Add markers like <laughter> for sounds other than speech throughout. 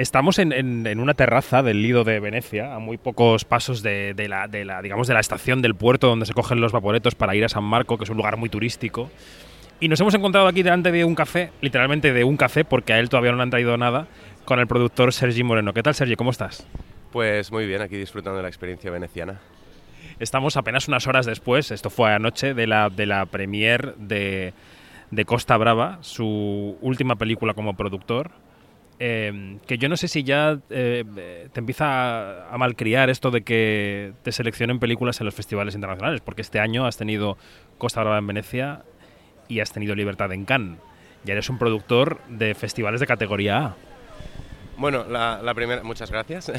Estamos en, una terraza del Lido de Venecia, a muy pocos pasos de, la, digamos, de la estación del puerto donde se cogen los vaporetos para ir a San Marco, que es un lugar muy turístico. Y nos hemos encontrado aquí delante de un café, literalmente de un café, porque a él todavía no le han traído nada, con el productor Sergi Moreno. ¿Qué tal, Sergi? ¿Cómo estás? Pues muy bien, aquí disfrutando de la experiencia veneciana. Estamos apenas unas horas después, esto fue anoche, de la, de la premier de, de Costa Brava, su última película como productor. Em, que yo no sé si ya eh, te empieza a, malcriar esto de que te seleccionen películas en los festivales internacionales, porque este año has tenido Costa Brava en Venecia y has tenido Libertad en Cannes. Ya eres un productor de festivales de categoría A. Bueno, la, primera, muchas gracias.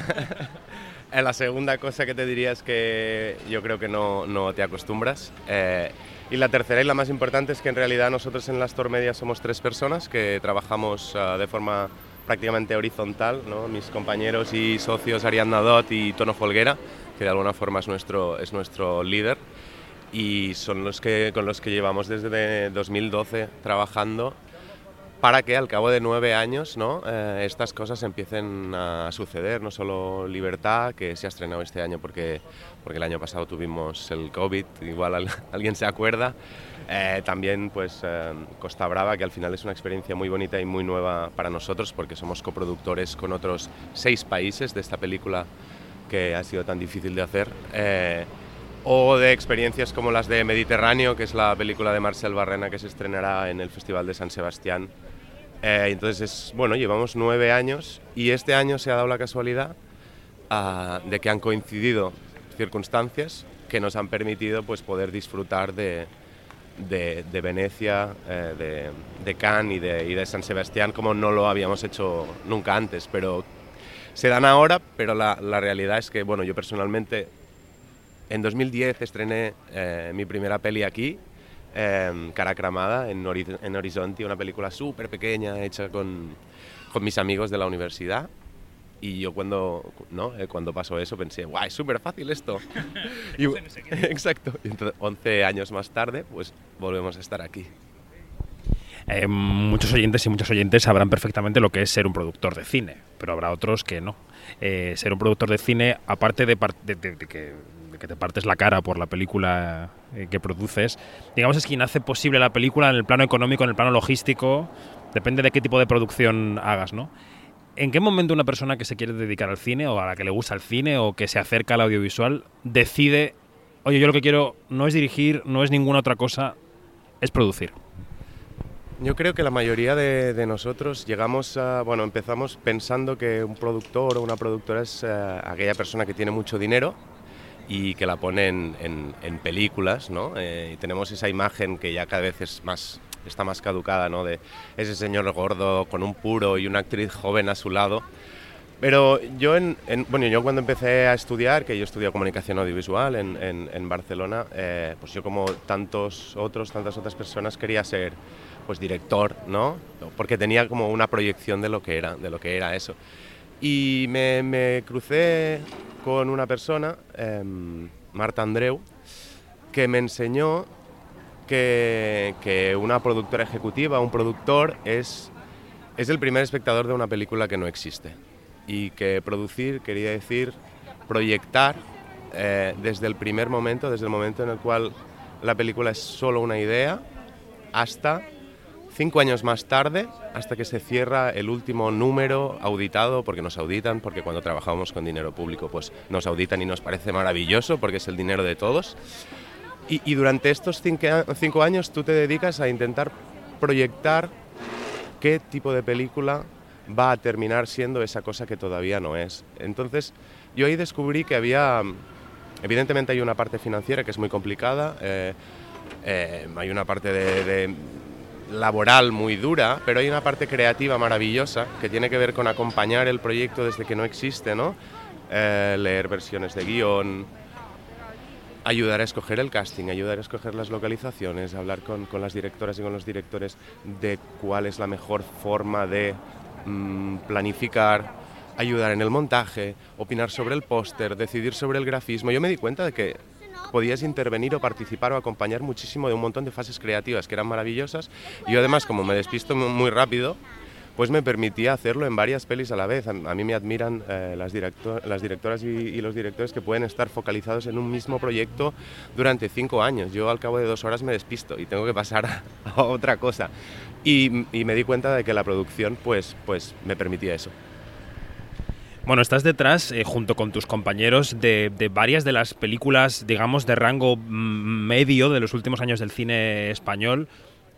<laughs> la segunda cosa que te diría es que yo creo que no, no te acostumbras. Eh, y la tercera y la más importante es que en realidad nosotros en las Media somos tres personas que trabajamos ah, de forma prácticamente horizontal, mis compañeros y socios Ariadna Dot y Tono Folguera, que de alguna forma es nuestro, es nuestro líder, y son los que, con los que llevamos desde 2012 trabajando para que al cabo de nueve años ¿no? Eh, estas cosas empiecen a suceder, no solo Libertad, que se ha estrenado este año porque, porque el año pasado tuvimos el COVID, igual <laughs> alguien se acuerda, eh, también pues eh, Costa Brava, que al final es una experiencia muy bonita y muy nueva para nosotros porque somos coproductores con otros seis países de esta película que ha sido tan difícil de hacer. O de experiencias como las de Mediterráneo, que es la película de Marcel Barrena que se estrenará en el Festival de San Sebastián. Entonces, bueno, llevamos nueve años y este año se ha dado la casualidad ah, de que han coincidido circunstancias que nos han permitido pues, poder disfrutar de, de, Venecia, eh, de, Cannes y de, y de, San Sebastián como no lo habíamos hecho nunca antes, pero se dan ahora, pero la, la realidad es que, bueno, yo personalmente en 2010 estrené eh, mi primera peli aquí, eh, Cara Cramada, en, en Horizonte, una película súper pequeña hecha con, con mis amigos de la universidad y yo cuando, ¿no? Eh, cuando pasó eso pensé, guau, es súper fácil esto. <laughs> y, <laughs> exacto. Y entonces, 11 años más tarde, pues volvemos a estar aquí. Eh, muchos oyentes y muchas oyentes sabrán perfectamente lo que es ser un productor de cine, pero habrá otros que no. Eh, ser un productor de cine, aparte de, que, te partes la cara por la película que produces, digamos es quien hace posible la película en el plano económico, en el plano logístico, depende de qué tipo de producción hagas, ¿no? ¿En qué momento una persona que se quiere dedicar al cine o a la que le gusta el cine o que se acerca al audiovisual decide, oye, yo lo que quiero no es dirigir, no es ninguna otra cosa, es producir? Yo creo que la mayoría de, nosotros llegamos a, bueno, empezamos pensando que un productor o una productora es eh, aquella persona que tiene mucho dinero y que la pone en, películas, ¿no? Eh, y tenemos esa imagen que ya cada vez es más está más caducada, ¿no? De ese señor gordo con un puro y una actriz joven a su lado. Pero yo, en, bueno, yo cuando empecé a estudiar, que yo estudié comunicación audiovisual en, en, Barcelona, eh, pues yo como tantos otros, tantas otras personas quería ser pues director, ¿no? Porque tenía como una proyección de lo que era, de lo que era eso. Y me, crucé con una persona, em, Marta Andreu, que me enseñó que, una productora ejecutiva, un productor, es, es el primer espectador de una película que no existe. Y que producir quería decir proyectar eh, desde el primer momento, desde el momento en el cual la película es solo una idea, hasta cinco años más tarde, hasta que se cierra el último número auditado, porque nos auditan, porque cuando trabajamos con dinero público, pues nos auditan y nos parece maravilloso, porque es el dinero de todos. Y, durante estos cinco, años tú te dedicas a intentar proyectar qué tipo de película va a terminar siendo esa cosa que todavía no es. Entonces, yo ahí descubrí que había, evidentemente hay una parte financiera que es muy complicada, eh, eh, hay una parte de, laboral muy dura, pero hay una parte creativa maravillosa que tiene que ver con acompañar el proyecto desde que no existe, ¿no? Eh, leer versiones de guion, ayudar a escoger el casting, ayudar a escoger las localizaciones, hablar con, con las directoras y con los directores de cuál es la mejor forma de mm, planificar, ayudar en el montaje, opinar sobre el póster, decidir sobre el grafismo. Yo me di cuenta de que podías intervenir o participar o acompañar muchísimo de un montón de fases creativas que eran maravillosas. Y yo además, como me despisto muy rápido, pues me permitía hacerlo en varias pelis a la vez. A, mí me admiran eh, las, las, directoras y, los directores que pueden estar focalizados en un mismo proyecto durante cinco años. Yo al cabo de dos horas me despisto y tengo que pasar <laughs> a, otra cosa. Y, me di cuenta de que la producción pues, pues me permitía eso. Bueno, estás detrás, eh, junto con tus compañeros, de, varias de las películas, digamos, de rango medio de los últimos años del cine español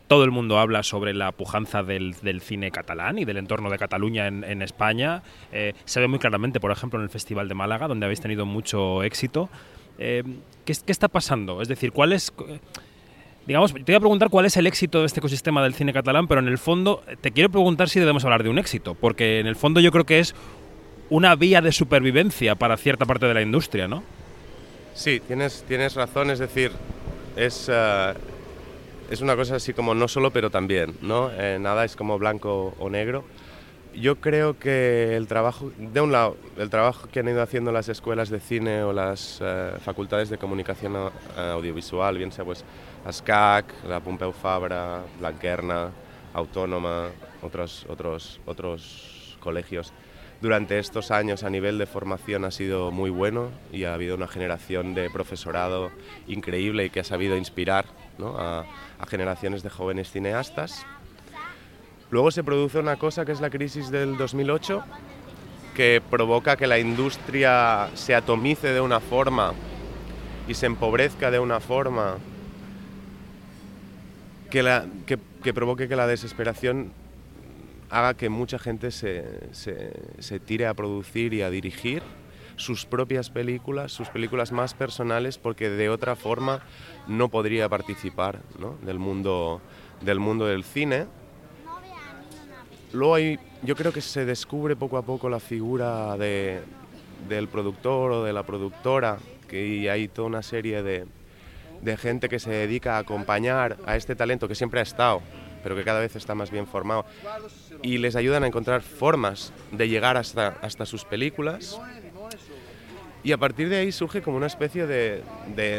todo el mundo habla sobre la pujanza del, cine catalán y del entorno de Cataluña en, España. Eh, se ve muy claramente, por ejemplo, en el Festival de Málaga, donde habéis tenido mucho éxito. Eh, ¿qué, está pasando? Es decir, ¿cuál es...? Digamos, te voy a preguntar cuál es el éxito de este ecosistema del cine catalán, pero en el fondo te quiero preguntar si debemos hablar de un éxito, porque en el fondo yo creo que es una vía de supervivencia para cierta parte de la industria, ¿no? Sí, tienes, tienes razón, es decir, es, eh, es una cosa así como no solo, pero también, ¿no? Eh, nada es como blanco o negro. Yo creo que el trabajo, de un lado, el trabajo que han ido haciendo las escuelas de cine o las eh, facultades de comunicación audiovisual, bien sea pues ASCAC, la Pompeu Fabra, Blanquerna, Autónoma, otros, otros, otros colegios, durante estos años a nivel de formación ha sido muy bueno y ha habido una generación de profesorado increíble y que ha sabido inspirar a, generaciones de jóvenes cineastas. Luego se produce una cosa que es la crisis del 2008, que provoca que la industria se atomice de una forma y se empobrezca de una forma que, la, que, provoque que la desesperación haga que mucha gente se, se, tire a producir y a dirigir sus propias películas, sus películas más personales, porque de otra forma no podría participar del, mundo, del mundo del cine. Luego hay, yo creo que se descubre poco a poco la figura de, del productor o de la productora, que hay toda una serie de, de gente que se dedica a acompañar a este talento que siempre ha estado, pero que cada vez está más bien formado, y les ayudan a encontrar formas de llegar hasta, hasta sus películas y a partir de ahí surge como una especie de,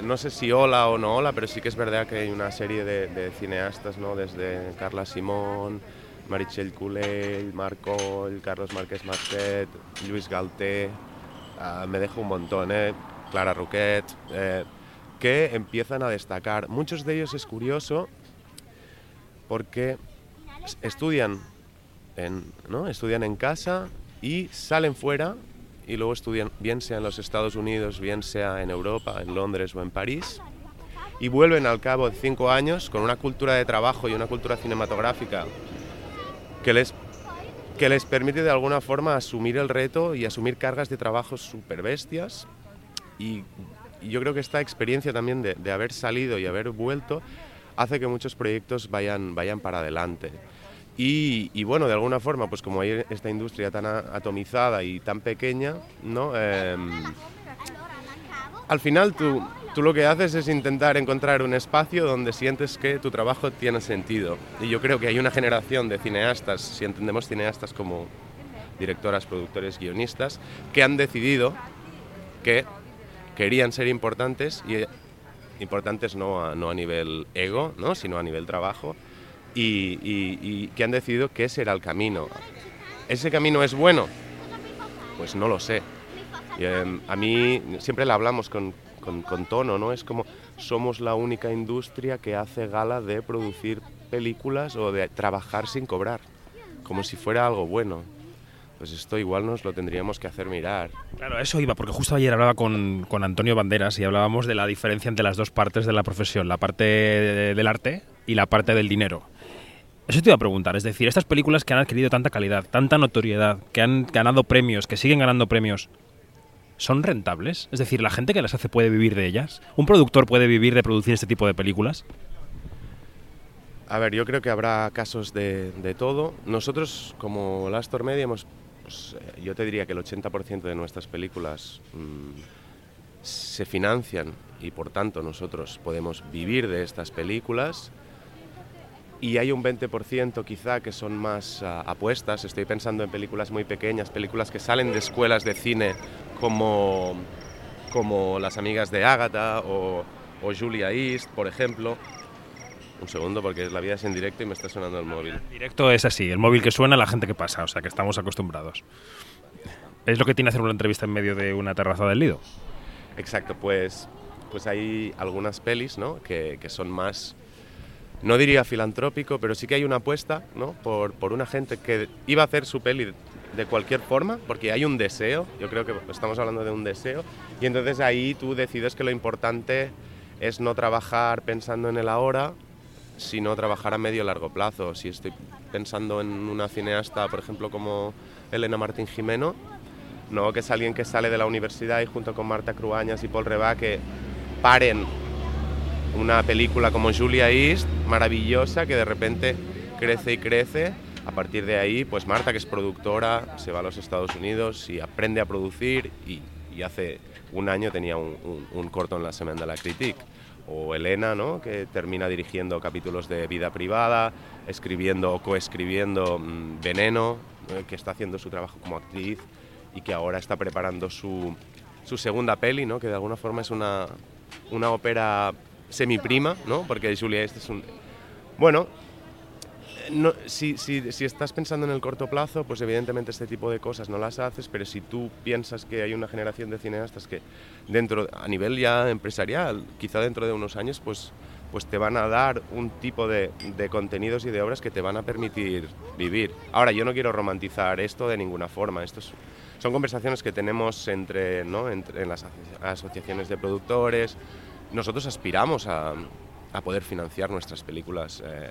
no sé si hola o no hola, pero sí que es verdad que hay una serie de, cineastas, ¿no? Desde Carla Simón, Marichel Culey, Marco, Carlos Márquez Marquet, Luis Galté, ah, me dejo un montón, ¿eh? Clara Roquet, eh, que empiezan a destacar. Muchos de ellos es curioso porque estudian en, ¿no? estudian en casa y salen fuera y luego estudian, bien sea en los Estados Unidos, bien sea en Europa, en Londres o en París, y vuelven al cabo de cinco años con una cultura de trabajo y una cultura cinematográfica que les, que les permite de alguna forma asumir el reto y asumir cargas de trabajo súper bestias. Y, yo creo que esta experiencia también de, de haber salido y haber vuelto hace que muchos proyectos vayan, vayan para adelante. Y, bueno, de alguna forma, pues como hay esta industria tan atomizada y tan pequeña, ¿no? Em, al final tú, tú lo que haces es intentar encontrar un espacio donde sientes que tu trabajo tiene sentido. Y yo creo que hay una generación de cineastas, si entendemos cineastas como directoras, productores, guionistas, que han decidido que querían ser importantes y importantes no no a nivel ego, ¿no? sino a nivel trabajo y, que han decidido que ese era el camino. ¿Ese camino es bueno? Pues no lo sé. Em, a mí siempre le hablamos con, con, tono, ¿no? Es como somos la única industria que hace gala de producir películas o de trabajar sin cobrar, como si fuera algo bueno. Pues esto igual nos lo tendríamos que hacer mirar. Claro, eso iba, porque justo ayer hablaba con, con Antonio Banderas y hablábamos de la diferencia entre las dos partes de la profesión, la parte del arte y la parte del dinero. Eso te iba a preguntar, es decir, estas películas que han adquirido tanta calidad, tanta notoriedad, que han ganado premios, que siguen ganando premios, ¿son rentables? Es decir, ¿la gente que las hace puede vivir de ellas? ¿Un productor puede vivir de producir este tipo de películas? A ver, yo creo que habrá casos de, todo. Nosotros, como Lastor Media, hemos, yo te diría que el 80% de nuestras películas mm, se financian y por tanto nosotros podemos vivir de estas películas y hay un 20% quizá que son más ah, apuestas. Estoy pensando en películas muy pequeñas, películas que salen de escuelas de cine como, como Las amigas de Agatha o, o Julia East, por ejemplo, un segundo porque la vida es en directo y me está sonando el móvil. Directo es así, el móvil que suena, la gente que pasa, o sea que estamos acostumbrados. Es lo que tiene hacer una entrevista en medio de una terraza del Lido. Exacto, pues, pues hay algunas pelis ¿no? que, que son más no diría filantrópico, pero sí que hay una apuesta ¿no? por, por una gente que iba a hacer su peli de cualquier forma, porque hay un deseo, yo creo que estamos hablando de un deseo, y entonces ahí tú decides que lo importante es no trabajar pensando en el ahora, sino trabajar a medio y largo plazo. Si estoy pensando en una cineasta, por ejemplo, como Elena Martín Jimeno, no que es alguien que sale de la universidad y junto con Marta Cruañas y Paul Reba que paren una película como Julia East, maravillosa, que de repente crece y crece. A partir de ahí, pues Marta, que es productora, se va a los Estados Unidos y aprende a producir y, hace un año tenía un, corto en la Semana de la Critique. O Elena, ¿no? que termina dirigiendo capítulos de vida privada, escribiendo o coescribiendo mm, Veneno, que está haciendo su trabajo como actriz y que ahora está preparando su, su segunda peli, ¿no? que de alguna forma es una, una ópera semi-prima, ¿no? Porque Julia este es un... Bueno, no, si, estás pensando en el corto plazo, pues evidentemente este tipo de cosas no las haces, pero si tú piensas que hay una generación de cineastas que dentro, a nivel ya empresarial, quizá dentro de unos años, pues, pues te van a dar un tipo de, de contenidos y de obras que te van a permitir vivir. Ahora, yo no quiero romantizar esto de ninguna forma, esto son conversaciones que tenemos entre, ¿no? entre en las asociaciones de productores, nosotros aspiramos a, poder financiar nuestras películas eh,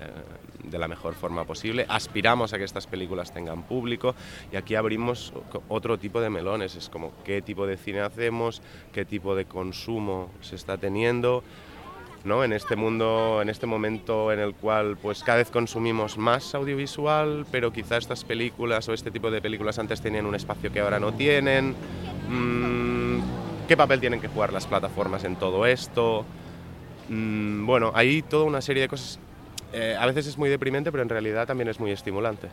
de la mejor forma posible, aspiramos a que estas películas tengan público y aquí abrimos otro tipo de melones, es como qué tipo de cine hacemos, qué tipo de consumo se está teniendo, ¿no? En este mundo, en este momento en el cual pues cada vez consumimos más audiovisual, pero quizá estas películas o este tipo de películas antes tenían un espacio que ahora no tienen. Mm, ¿Qué papel tienen que jugar las plataformas en todo esto? Mm, bueno, hay toda una serie de cosas. Eh, a veces es muy deprimente, pero en realidad también es muy estimulante.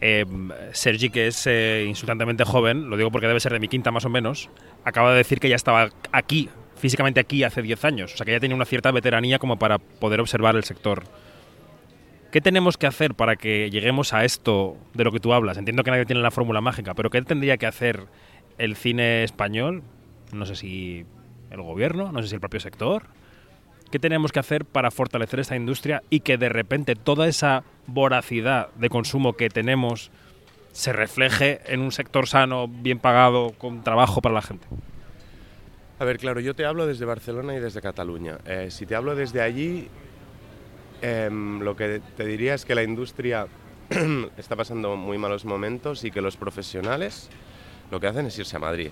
Eh, Sergi, que es eh, insultantemente joven, lo digo porque debe ser de mi quinta más o menos, acaba de decir que ya estaba aquí, físicamente aquí, hace 10 años. O sea, que ya tenía una cierta veteranía como para poder observar el sector. ¿Qué tenemos que hacer para que lleguemos a esto de lo que tú hablas? Entiendo que nadie tiene la fórmula mágica, pero ¿qué tendría que hacer el cine español, no sé si el gobierno, no sé si el propio sector, ¿qué tenemos que hacer para fortalecer esta industria y que de repente toda esa voracidad de consumo que tenemos se refleje en un sector sano, bien pagado, con trabajo para la gente? A ver, claro, yo te hablo desde Barcelona y desde Cataluña. Eh, si te hablo desde allí, em, lo que te diría es que la industria <clears throat> está pasando muy malos momentos y que los profesionales lo que hacen es irse a Madrid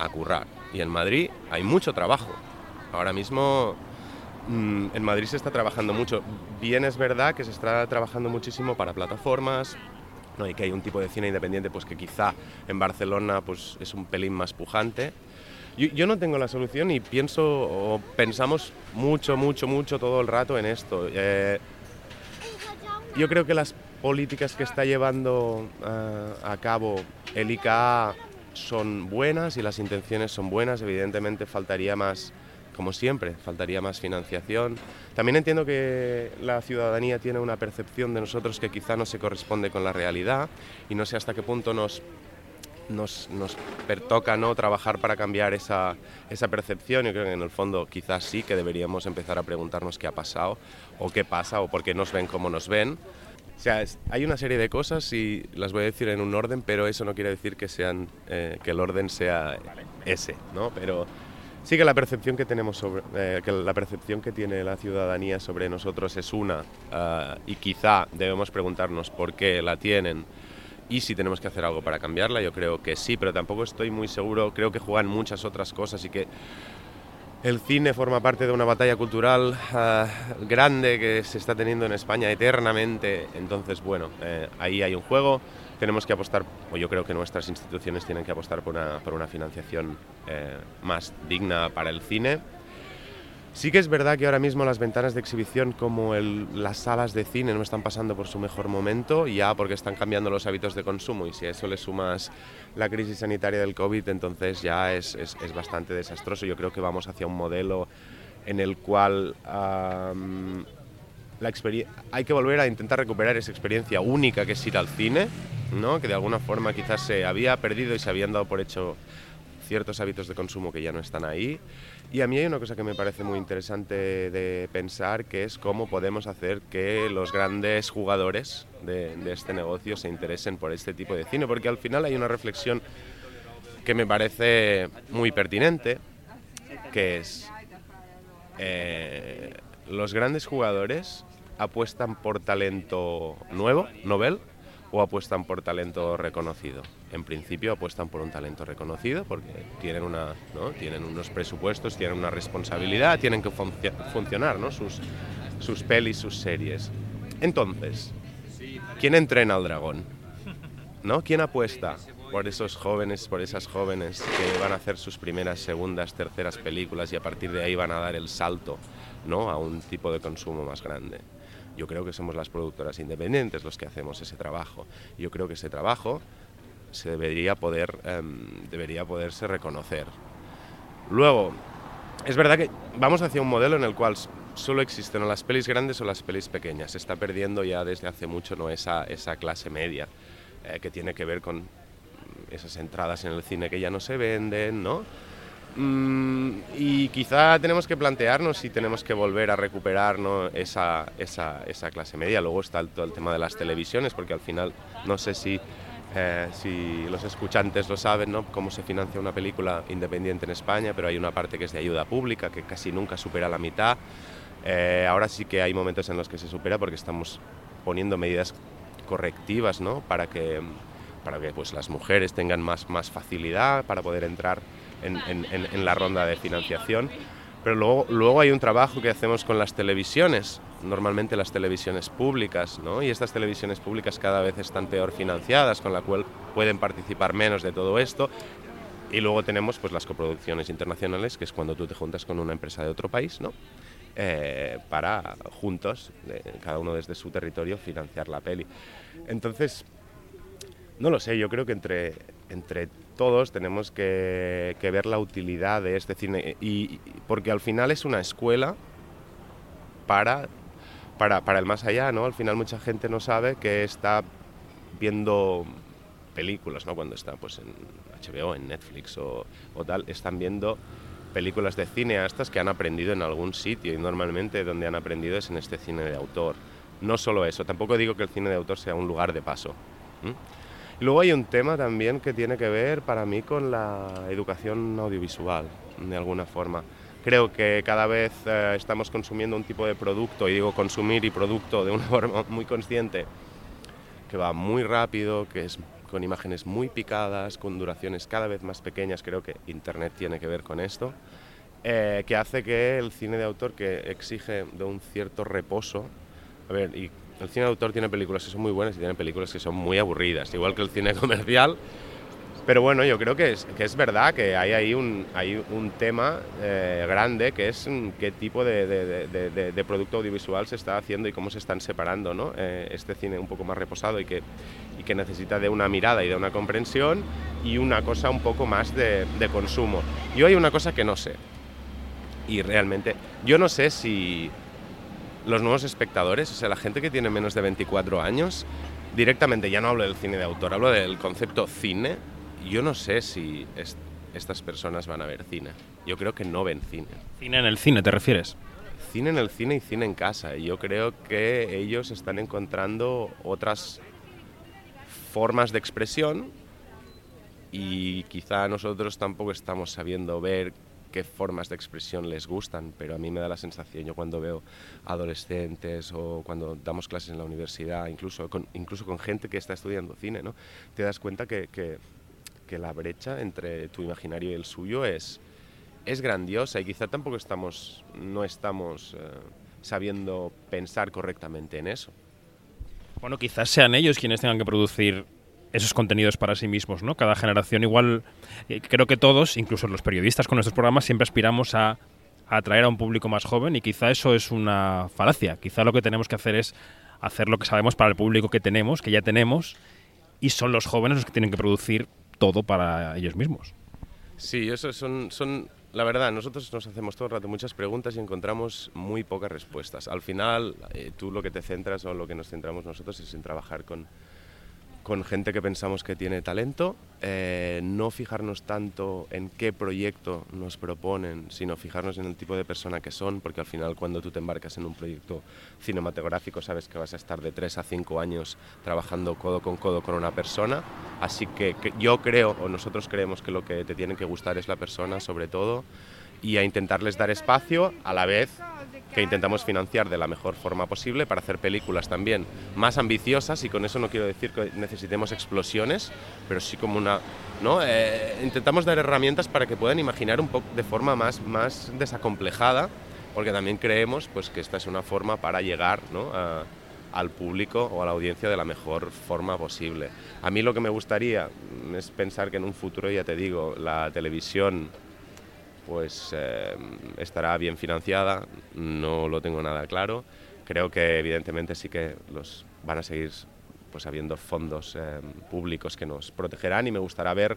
a currar. Y en Madrid hay mucho trabajo. Ahora mismo mm, en Madrid se está trabajando mucho. Bien es verdad que se está trabajando muchísimo para plataformas, ¿no? y que hay un tipo de cine independiente pues que quizá en Barcelona pues es un pelín más pujante. Yo, no tengo la solución y pienso o pensamos mucho, mucho, mucho todo el rato en esto. Eh, yo creo que las políticas que está llevando eh, a cabo el ICA son buenas y las intenciones son buenas. Evidentemente faltaría más, como siempre, faltaría más financiación. También entiendo que la ciudadanía tiene una percepción de nosotros que quizá no se corresponde con la realidad y no sé hasta qué punto nos nos, nos pertoca ¿no? trabajar para cambiar esa, esa percepción. Yo creo que en el fondo quizás sí que deberíamos empezar a preguntarnos qué ha pasado o qué pasa o por qué nos ven como nos ven. O sea, hay una serie de cosas y las voy a decir en un orden, pero eso no quiere decir que, sean, eh, que el orden sea ese, ¿no? Pero sí que la percepción que tenemos sobre, eh, que la percepción que tiene la ciudadanía sobre nosotros es una ah, y quizá debemos preguntarnos por qué la tienen y si tenemos que hacer algo para cambiarla. Yo creo que sí, pero tampoco estoy muy seguro. Creo que juegan muchas otras cosas y que el cine forma parte de una batalla cultural ah, grande que se está teniendo en España eternamente. Entonces, bueno, eh, ahí hay un juego. Tenemos que apostar, o yo creo que nuestras instituciones tienen que apostar por una, por una financiación eh, más digna para el cine Sí que es verdad que ahora mismo las ventanas de exhibición como las salas de cine no están pasando por su mejor momento, ya porque están cambiando los hábitos de consumo y si a eso le sumas la crisis sanitaria del COVID, entonces ya es, es, bastante desastroso. Yo creo que vamos hacia un modelo en el cual hay que volver a intentar recuperar esa experiencia única que es ir al cine, ¿no? que de alguna forma quizás se había perdido y se habían dado por hecho ciertos hábitos de consumo que ya no están ahí. Y a mí hay una cosa que me parece muy interesante de pensar, que es cómo podemos hacer que los grandes jugadores de, este negocio se interesen por este tipo de cine, porque al final hay una reflexión que me parece muy pertinente, que es eh, los grandes jugadores apuestan por talento nuevo, novel, o apuestan por talento reconocido. En principio apuestan por un talento reconocido porque tienen, una, ¿no? tienen unos presupuestos, tienen una responsabilidad, tienen que funcionar ¿no? sus, sus pelis, sus series. Entonces, ¿quién entrena al dragón? ¿No? ¿Quién apuesta por esos jóvenes, por esas jóvenes que van a hacer sus primeras, segundas, terceras películas y a partir de ahí van a dar el salto ¿no? a un tipo de consumo más grande? Yo creo que somos las productoras independientes los que hacemos ese trabajo. Yo creo que ese trabajo se debería poder em, debería poderse reconocer. Luego, es verdad que vamos hacia un modelo en el cual solo existen las pelis grandes o las pelis pequeñas. Se está perdiendo ya desde hace mucho ¿no? esa, esa clase media eh, que tiene que ver con esas entradas en el cine que ya no se venden, ¿no? Mm, y quizá tenemos que plantearnos si tenemos que volver a recuperar esa, esa, clase media. Luego está todo el tema de las televisiones, porque al final no sé si, eh, si los escuchantes lo saben, ¿no? cómo se financia una película independiente en España, pero hay una parte que es de ayuda pública, que casi nunca supera la mitad. Eh, ahora sí que hay momentos en los que se supera porque estamos poniendo medidas correctivas ¿no? para que, para que pues, las mujeres tengan más facilidad para poder entrar en, la ronda de financiación. Pero luego, luego hay un trabajo que hacemos con las televisiones, normalmente las televisiones públicas, ¿no? y estas televisiones públicas cada vez están peor financiadas, con la cual pueden participar menos de todo esto. Y luego tenemos pues, las coproducciones internacionales, que es cuando tú te juntas con una empresa de otro país, ¿no? Eh, para juntos, cada uno desde su territorio, financiar la peli. Entonces, no lo sé, yo creo que entre, entre todos tenemos que, ver la utilidad de este cine, y, porque al final es una escuela para, para, el más allá, ¿no? Al final mucha gente no sabe que está viendo películas, ¿no? Cuando está pues, en HBO, en Netflix o, o tal, están viendo películas de cineastas que han aprendido en algún sitio y normalmente donde han aprendido es en este cine de autor. No solo eso, tampoco digo que el cine de autor sea un lugar de paso. Luego hay un tema también que tiene que ver para mí con la educación audiovisual, de alguna forma. Creo que cada vez eh, estamos consumiendo un tipo de producto, y digo consumir y producto de una <laughs> forma muy consciente, que va muy rápido, que es con imágenes muy picadas, con duraciones cada vez más pequeñas, creo que Internet tiene que ver con esto, eh, que hace que el cine de autor, que exige de un cierto reposo, a ver, y el cine de autor tiene películas que son muy buenas y tiene películas que son muy aburridas, igual que el cine <laughs> comercial. Pero bueno, yo creo que es, que es verdad que hay ahí un, hay un tema eh, grande que es mm, qué tipo de, producto audiovisual se está haciendo y cómo se están separando ¿no? Eh, este cine un poco más reposado y que, y que necesita de una mirada y de una comprensión y una cosa un poco más de, consumo. Yo hay una cosa que no sé y realmente yo no sé si los nuevos espectadores, o sea, la gente que tiene menos de 24 años, directamente, ya no hablo del cine de autor, hablo del concepto cine, yo no sé si estas personas van a ver cine. Yo creo que no ven cine. ¿Cine en el cine te refieres? Cine en el cine y cine en casa. Y yo creo que ellos están encontrando otras formas de expresión y quizá nosotros tampoco estamos sabiendo ver qué formas de expresión les gustan, pero a mí me da la sensación, yo cuando veo adolescentes o cuando damos clases en la universidad, incluso con, incluso con gente que está estudiando cine, ¿no? te das cuenta que, que, que la brecha entre tu imaginario y el suyo es, es grandiosa y quizá tampoco estamos, no estamos eh, sabiendo pensar correctamente en eso. Bueno, quizás sean ellos quienes tengan que producir esos contenidos para sí mismos, ¿no? Cada generación igual, eh, creo que todos, incluso los periodistas con nuestros programas, siempre aspiramos a, atraer a un público más joven y quizá eso es una falacia. Quizá lo que tenemos que hacer es hacer lo que sabemos para el público que tenemos, que ya tenemos, y son los jóvenes los que tienen que producir todo para ellos mismos. Sí, eso son, son La verdad, nosotros nos hacemos todo el rato muchas preguntas y encontramos muy pocas respuestas. Al final, eh, tú lo que te centras o lo que nos centramos nosotros es en trabajar con, con gente que pensamos que tiene talento, eh, no fijarnos tanto en qué proyecto nos proponen, sino fijarnos en el tipo de persona que son, porque al final cuando tú te embarcas en un proyecto cinematográfico sabes que vas a estar de 3 a 5 años trabajando codo con codo con una persona, así que, que yo creo, o nosotros creemos que lo que te tiene que gustar es la persona sobre todo, y a intentarles dar espacio a la vez que intentamos financiar de la mejor forma posible para hacer películas también más ambiciosas y con eso no quiero decir que necesitemos explosiones, pero sí como una... ¿no? Eh, intentamos dar herramientas para que puedan imaginar un poco de forma más, más desacomplejada, porque también creemos pues, que esta es una forma para llegar ¿no? al público o a la audiencia de la mejor forma posible. A mí lo que me gustaría es pensar que en un futuro, ya te digo, la televisión pues eh, estará bien financiada, no lo tengo nada claro. Creo que evidentemente sí que los van a seguir pues habiendo fondos eh, públicos que nos protegerán y me gustará ver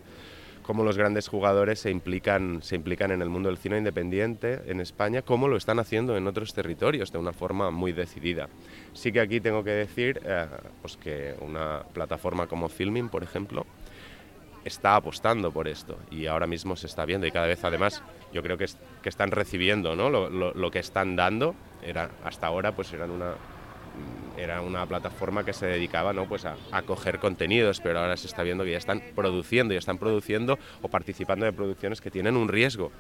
cómo los grandes jugadores se implican, se implican en el mundo del cine independiente en España, como lo están haciendo en otros territorios de una forma muy decidida. Sí que aquí tengo que decir eh, pues que una plataforma como Filming, por ejemplo, está apostando por esto y ahora mismo se está viendo y cada vez además yo creo que, que están recibiendo ¿no? lo, lo, que están dando era hasta ahora pues eran una era una plataforma que se dedicaba ¿no? pues a, a, coger contenidos pero ahora se está viendo que ya están produciendo y están produciendo o participando de producciones que tienen un riesgo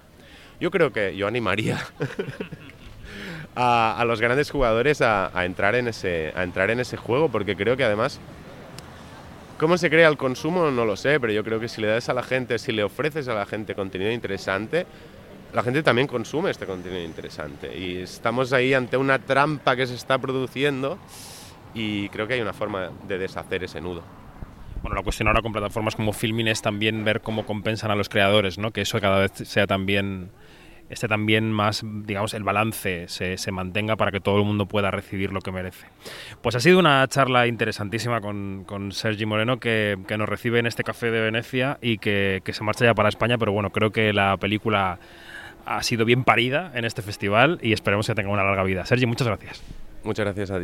yo creo que yo animaría <laughs> a, a, los grandes jugadores a, entrar en ese a entrar en ese juego porque creo que además ¿Cómo se crea el consumo? No lo sé, pero yo creo que si le das a la gente, si le ofreces a la gente contenido interesante, la gente también consume este contenido interesante. Y estamos ahí ante una trampa que se está produciendo y creo que hay una forma de deshacer ese nudo. Bueno, la cuestión ahora con plataformas como Filmin es también ver cómo compensan a los creadores, ¿no? Que eso cada vez sea también este también más, digamos, el balance se, se, mantenga para que todo el mundo pueda recibir lo que merece. Pues ha sido una charla interesantísima con, con Sergi Moreno que, que, nos recibe en este café de Venecia y que, que se marcha ya para España, pero bueno, creo que la película ha sido bien parida en este festival y esperemos que tenga una larga vida. Sergi, muchas gracias. Muchas gracias a ti.